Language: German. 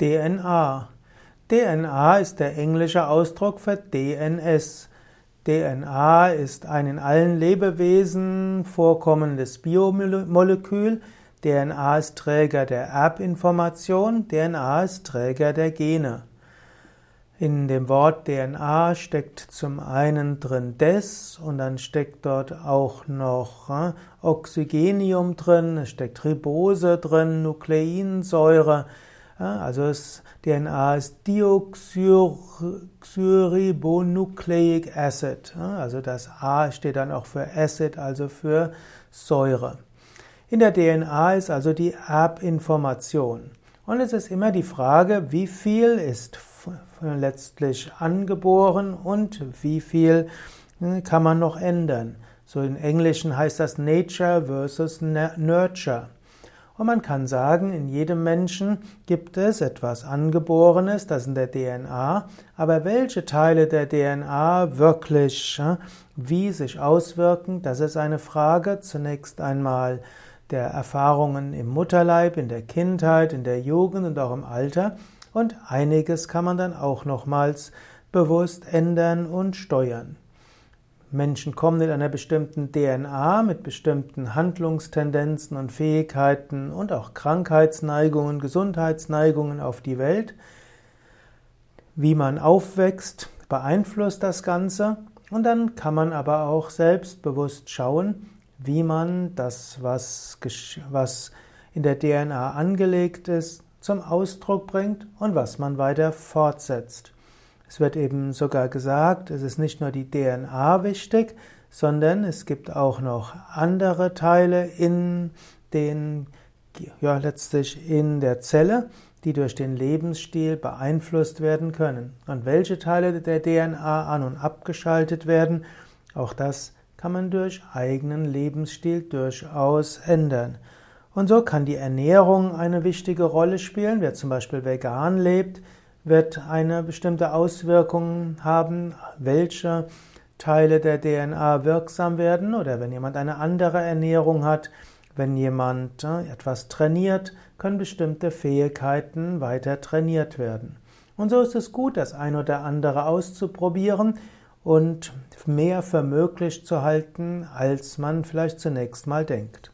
DNA. DNA ist der englische Ausdruck für DNS. DNA ist ein in allen Lebewesen vorkommendes Biomolekül. DNA ist Träger der Erbinformation. DNA ist Träger der Gene. In dem Wort DNA steckt zum einen drin des und dann steckt dort auch noch äh, Oxygenium drin, es steckt Ribose drin, Nukleinsäure. Also DNA ist Deoxyribonucleic Acid. Also das A steht dann auch für Acid, also für Säure. In der DNA ist also die Erbinformation. Und es ist immer die Frage, wie viel ist letztlich angeboren und wie viel hm, kann man noch ändern. So im Englischen heißt das Nature versus Nurture. Und man kann sagen, in jedem Menschen gibt es etwas Angeborenes, das in der DNA, aber welche Teile der DNA wirklich wie sich auswirken, das ist eine Frage zunächst einmal der Erfahrungen im Mutterleib, in der Kindheit, in der Jugend und auch im Alter und einiges kann man dann auch nochmals bewusst ändern und steuern. Menschen kommen mit einer bestimmten DNA, mit bestimmten Handlungstendenzen und Fähigkeiten und auch Krankheitsneigungen, Gesundheitsneigungen auf die Welt. Wie man aufwächst, beeinflusst das Ganze und dann kann man aber auch selbstbewusst schauen, wie man das, was, was in der DNA angelegt ist, zum Ausdruck bringt und was man weiter fortsetzt. Es wird eben sogar gesagt, es ist nicht nur die DNA wichtig, sondern es gibt auch noch andere Teile in den, ja, letztlich in der Zelle, die durch den Lebensstil beeinflusst werden können. Und welche Teile der DNA an- und abgeschaltet werden, auch das kann man durch eigenen Lebensstil durchaus ändern. Und so kann die Ernährung eine wichtige Rolle spielen. Wer zum Beispiel vegan lebt, wird eine bestimmte Auswirkung haben, welche Teile der DNA wirksam werden oder wenn jemand eine andere Ernährung hat, wenn jemand äh, etwas trainiert, können bestimmte Fähigkeiten weiter trainiert werden. Und so ist es gut, das ein oder andere auszuprobieren und mehr für möglich zu halten, als man vielleicht zunächst mal denkt.